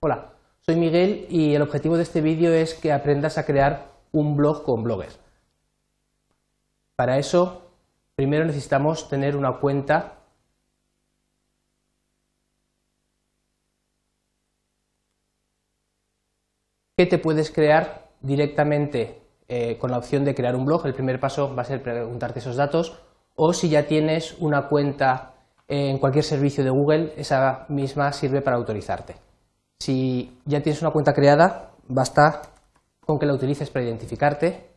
Hola, soy Miguel y el objetivo de este vídeo es que aprendas a crear un blog con Blogger. Para eso, primero necesitamos tener una cuenta que te puedes crear directamente eh, con la opción de crear un blog. El primer paso va a ser preguntarte esos datos o si ya tienes una cuenta en cualquier servicio de Google, esa misma sirve para autorizarte. Si ya tienes una cuenta creada, basta con que la utilices para identificarte.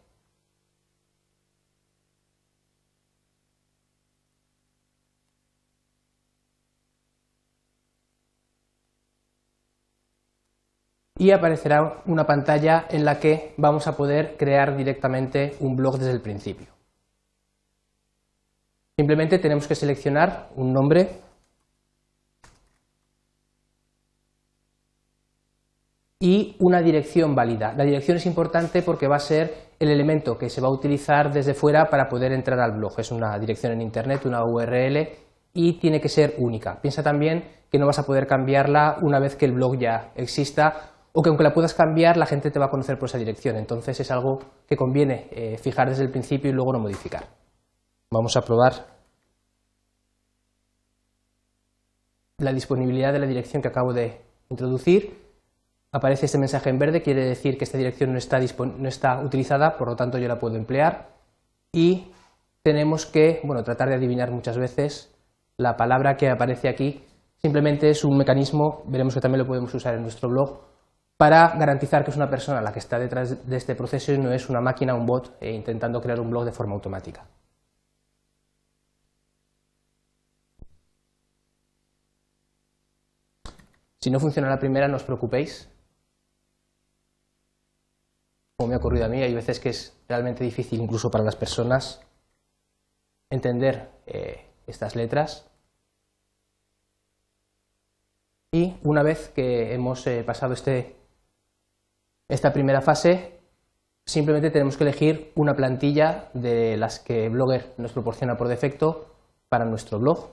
Y aparecerá una pantalla en la que vamos a poder crear directamente un blog desde el principio. Simplemente tenemos que seleccionar un nombre y una dirección válida. La dirección es importante porque va a ser el elemento que se va a utilizar desde fuera para poder entrar al blog. Es una dirección en Internet, una URL y tiene que ser única. Piensa también que no vas a poder cambiarla una vez que el blog ya exista o que aunque la puedas cambiar la gente te va a conocer por esa dirección. Entonces es algo que conviene eh, fijar desde el principio y luego no modificar. Vamos a probar la disponibilidad de la dirección que acabo de introducir aparece este mensaje en verde, quiere decir que esta dirección no está, no está utilizada, por lo tanto yo la puedo emplear. Y tenemos que bueno, tratar de adivinar muchas veces la palabra que aparece aquí. Simplemente es un mecanismo, veremos que también lo podemos usar en nuestro blog, para garantizar que es una persona la que está detrás de este proceso y no es una máquina, un bot, eh, intentando crear un blog de forma automática. Si no funciona la primera, no os preocupéis, como me ha ocurrido a mí, hay veces que es realmente difícil incluso para las personas entender eh, estas letras. Y una vez que hemos eh, pasado este, esta primera fase, simplemente tenemos que elegir una plantilla de las que Blogger nos proporciona por defecto para nuestro blog.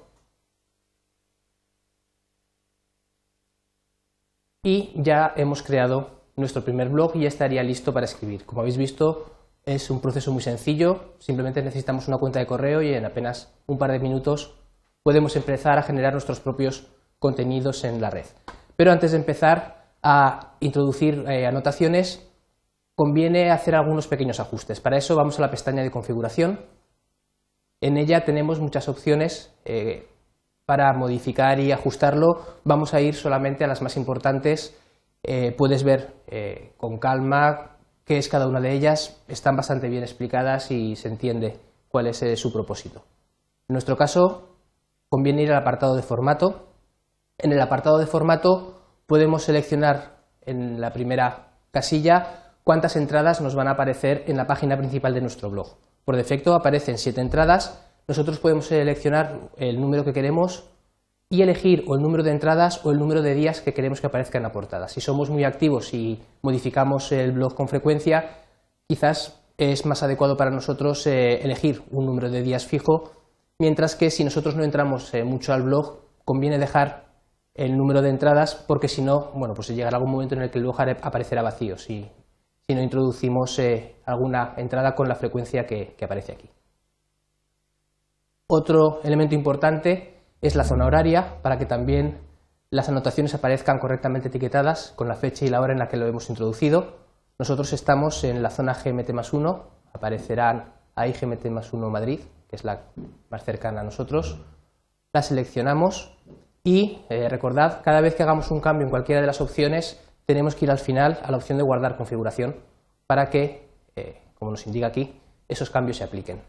Y ya hemos creado nuestro primer blog y ya estaría listo para escribir. Como habéis visto, es un proceso muy sencillo, simplemente necesitamos una cuenta de correo y en apenas un par de minutos podemos empezar a generar nuestros propios contenidos en la red. Pero antes de empezar a introducir eh, anotaciones, conviene hacer algunos pequeños ajustes. Para eso vamos a la pestaña de configuración. En ella tenemos muchas opciones eh, para modificar y ajustarlo. Vamos a ir solamente a las más importantes eh, puedes ver eh, con calma qué es cada una de ellas, están bastante bien explicadas y se entiende cuál es eh, su propósito. En nuestro caso, conviene ir al apartado de formato. En el apartado de formato podemos seleccionar en la primera casilla cuántas entradas nos van a aparecer en la página principal de nuestro blog. Por defecto aparecen siete entradas, nosotros podemos seleccionar el número que queremos y elegir o el número de entradas o el número de días que queremos que aparezca en la portada. Si somos muy activos y modificamos el blog con frecuencia, quizás es más adecuado para nosotros eh, elegir un número de días fijo, mientras que si nosotros no entramos eh, mucho al blog, conviene dejar el número de entradas porque si no, bueno, pues llegará algún momento en el que el blog aparecerá vacío si, si no introducimos eh, alguna entrada con la frecuencia que aparece aquí. Otro elemento importante es la zona horaria para que también las anotaciones aparezcan correctamente etiquetadas con la fecha y la hora en la que lo hemos introducido. Nosotros estamos en la zona GMT más 1, aparecerán ahí GMT más 1 Madrid, que es la más cercana a nosotros. La seleccionamos y eh, recordad, cada vez que hagamos un cambio en cualquiera de las opciones, tenemos que ir al final a la opción de guardar configuración para que, eh, como nos indica aquí, esos cambios se apliquen.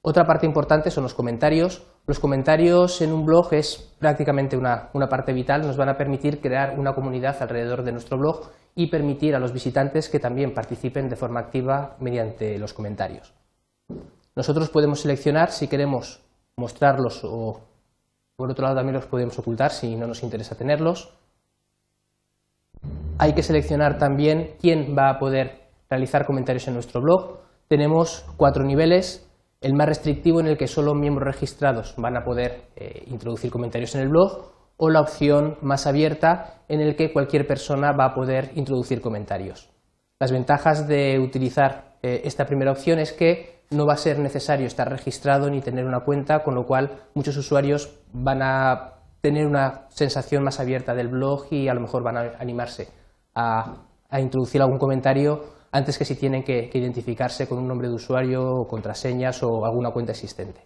Otra parte importante son los comentarios. Los comentarios en un blog es prácticamente una, parte vital, nos van a permitir crear una comunidad alrededor de nuestro blog y permitir a los visitantes que también participen de forma activa mediante los comentarios. Nosotros podemos seleccionar si queremos mostrarlos o por otro lado también los podemos ocultar si no nos interesa tenerlos. Hay que seleccionar también quién va a poder realizar comentarios en nuestro blog. Tenemos cuatro niveles el más restrictivo en el que solo miembros registrados van a poder eh, introducir comentarios en el blog, o la opción más abierta en el que cualquier persona va a poder introducir comentarios. Las ventajas de utilizar eh, esta primera opción es que no va a ser necesario estar registrado ni tener una cuenta, con lo cual muchos usuarios van a tener una sensación más abierta del blog y a lo mejor van a animarse a, introducir algún comentario antes que si tienen que identificarse con un nombre de usuario o contraseñas o alguna cuenta existente.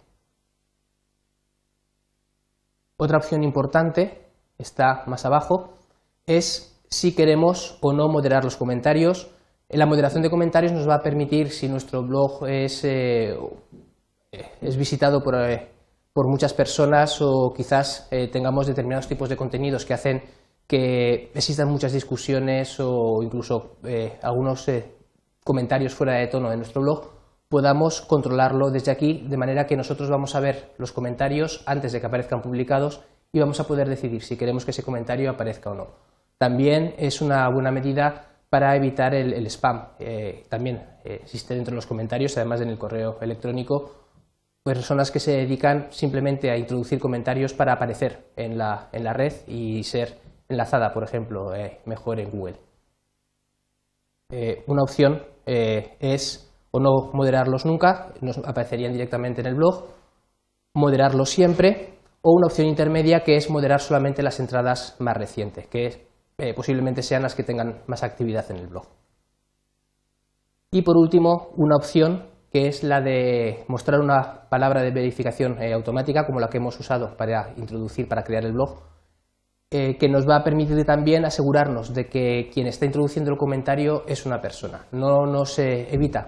Otra opción importante, está más abajo, es si queremos o no moderar los comentarios. La moderación de comentarios nos va a permitir, si nuestro blog es, eh, es visitado eh, por, muchas personas o quizás eh, tengamos determinados tipos de contenidos que hacen que existan muchas discusiones o incluso algunos comentarios fuera de tono en nuestro blog, podamos controlarlo desde aquí, de manera que nosotros vamos a ver los comentarios antes de que aparezcan publicados y vamos a poder decidir si queremos que ese comentario aparezca o no. También es una buena medida para evitar el, spam. Eh, también eh, existe dentro de los comentarios, además en el correo electrónico, personas que se dedican simplemente a introducir comentarios para aparecer en la, red y ser enlazada, por ejemplo, eh, mejor en Google. Una opción es o no moderarlos nunca, nos aparecerían directamente en el blog, moderarlos siempre, o una opción intermedia que es moderar solamente las entradas más recientes, que eh, posiblemente sean las que tengan más actividad en el blog. Y por último, una opción que es la de mostrar una palabra de verificación eh, automática, como la que hemos usado para introducir, para crear el blog, eh, que nos va a permitir también asegurarnos de que quien está introduciendo el comentario es una persona. No nos evita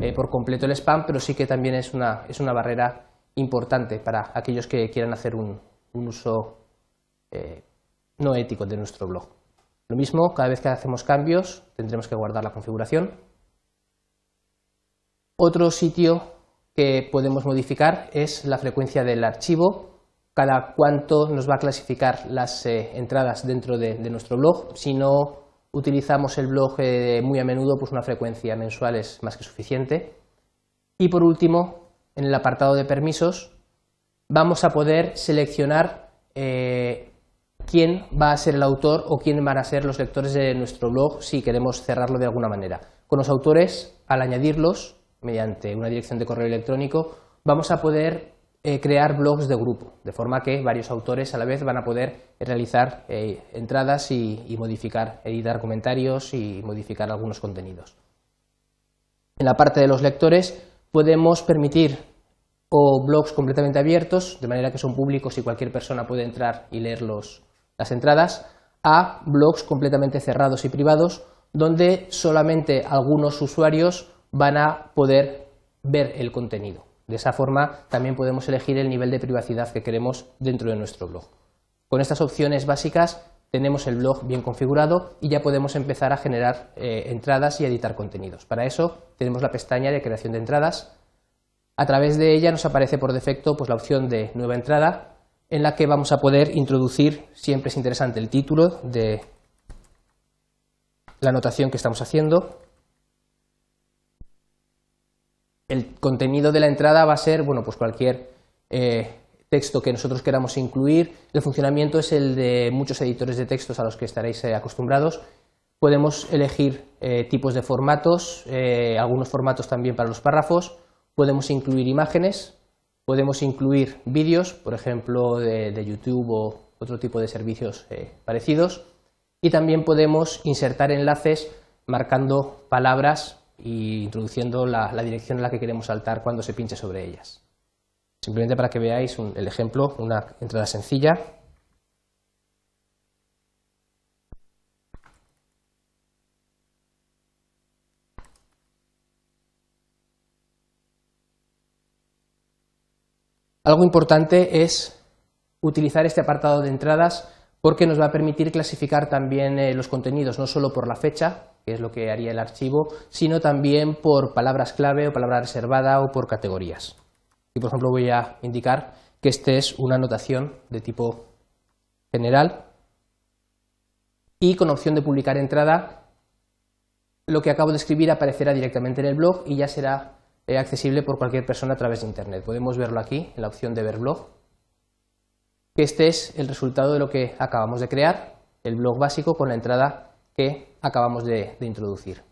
eh, por completo el spam, pero sí que también es una, es una barrera importante para aquellos que quieran hacer un, uso eh, no ético de nuestro blog. Lo mismo, cada vez que hacemos cambios tendremos que guardar la configuración. Otro sitio que podemos modificar es la frecuencia del archivo cada cuánto nos va a clasificar las eh, entradas dentro de, nuestro blog. Si no utilizamos el blog eh, muy a menudo, pues una frecuencia mensual es más que suficiente. Y por último, en el apartado de permisos, vamos a poder seleccionar eh, quién va a ser el autor o quién van a ser los lectores de nuestro blog si queremos cerrarlo de alguna manera. Con los autores, al añadirlos mediante una dirección de correo electrónico, vamos a poder crear blogs de grupo, de forma que varios autores a la vez van a poder realizar eh, entradas y, modificar, editar comentarios y modificar algunos contenidos. En la parte de los lectores podemos permitir o blogs completamente abiertos, de manera que son públicos y cualquier persona puede entrar y leer las entradas, a blogs completamente cerrados y privados, donde solamente algunos usuarios van a poder ver el contenido. De esa forma también podemos elegir el nivel de privacidad que queremos dentro de nuestro blog. Con estas opciones básicas tenemos el blog bien configurado y ya podemos empezar a generar eh, entradas y editar contenidos. Para eso tenemos la pestaña de creación de entradas. A través de ella nos aparece por defecto pues, la opción de nueva entrada en la que vamos a poder introducir, siempre es interesante, el título de la anotación que estamos haciendo, el contenido de la entrada va a ser, bueno, pues cualquier eh, texto que nosotros queramos incluir. El funcionamiento es el de muchos editores de textos a los que estaréis eh, acostumbrados. Podemos elegir eh, tipos de formatos, algunos formatos también para los párrafos. Podemos incluir imágenes, podemos incluir vídeos, por ejemplo, de, de, YouTube o otro tipo de servicios parecidos. Y también podemos insertar enlaces marcando palabras introduciendo la, dirección en la que queremos saltar cuando se pinche sobre ellas. Simplemente para que veáis el ejemplo, una entrada sencilla. Algo importante es utilizar este apartado de entradas porque nos va a permitir clasificar también eh, los contenidos no solo por la fecha, que es lo que haría el archivo, sino también por palabras clave o palabra reservada o por categorías. Y por ejemplo voy a indicar que esta es una anotación de tipo general y con opción de publicar entrada lo que acabo de escribir aparecerá directamente en el blog y ya será eh, accesible por cualquier persona a través de internet. Podemos verlo aquí en la opción de ver blog este es el resultado de lo que acabamos de crear, el blog básico con la entrada que acabamos de, introducir.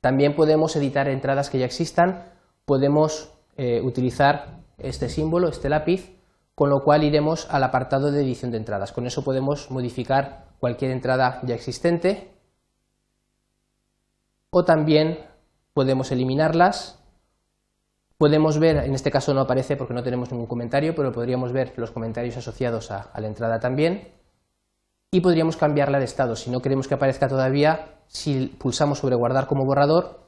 También podemos editar entradas que ya existan, podemos eh, utilizar este símbolo, este lápiz, con lo cual iremos al apartado de edición de entradas. Con eso podemos modificar cualquier entrada ya existente o también podemos eliminarlas. Podemos ver, en este caso no aparece porque no tenemos ningún comentario, pero podríamos ver los comentarios asociados a, la entrada también. Y podríamos cambiarla de estado. Si no queremos que aparezca todavía, si pulsamos sobre guardar como borrador,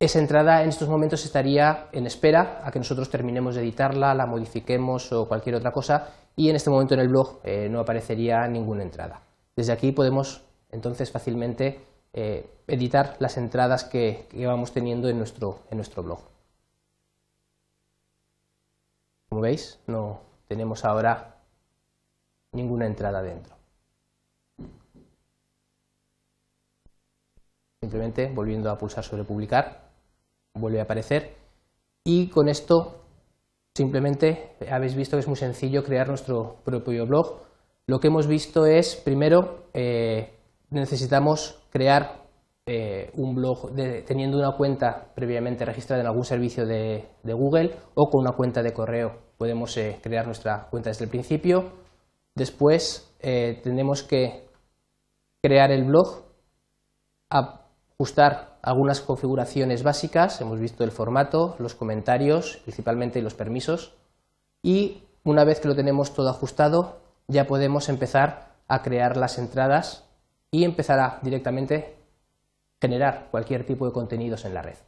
esa entrada en estos momentos estaría en espera a que nosotros terminemos de editarla, la modifiquemos o cualquier otra cosa y en este momento en el blog eh, no aparecería ninguna entrada. Desde aquí podemos entonces fácilmente eh, editar las entradas que, vamos teniendo en nuestro, en nuestro blog. Como veis, no tenemos ahora ninguna entrada dentro. Simplemente volviendo a pulsar sobre publicar, vuelve a aparecer y con esto simplemente habéis visto que es muy sencillo crear nuestro propio blog. Lo que hemos visto es, primero, eh, necesitamos crear eh, un blog teniendo una cuenta previamente registrada en algún servicio de, Google o con una cuenta de correo. Podemos eh, crear nuestra cuenta desde el principio. Después tenemos que crear el blog, ajustar algunas configuraciones básicas. Hemos visto el formato, los comentarios, principalmente los permisos. Y una vez que lo tenemos todo ajustado, ya podemos empezar a crear las entradas y empezará directamente generar cualquier tipo de contenidos en la red.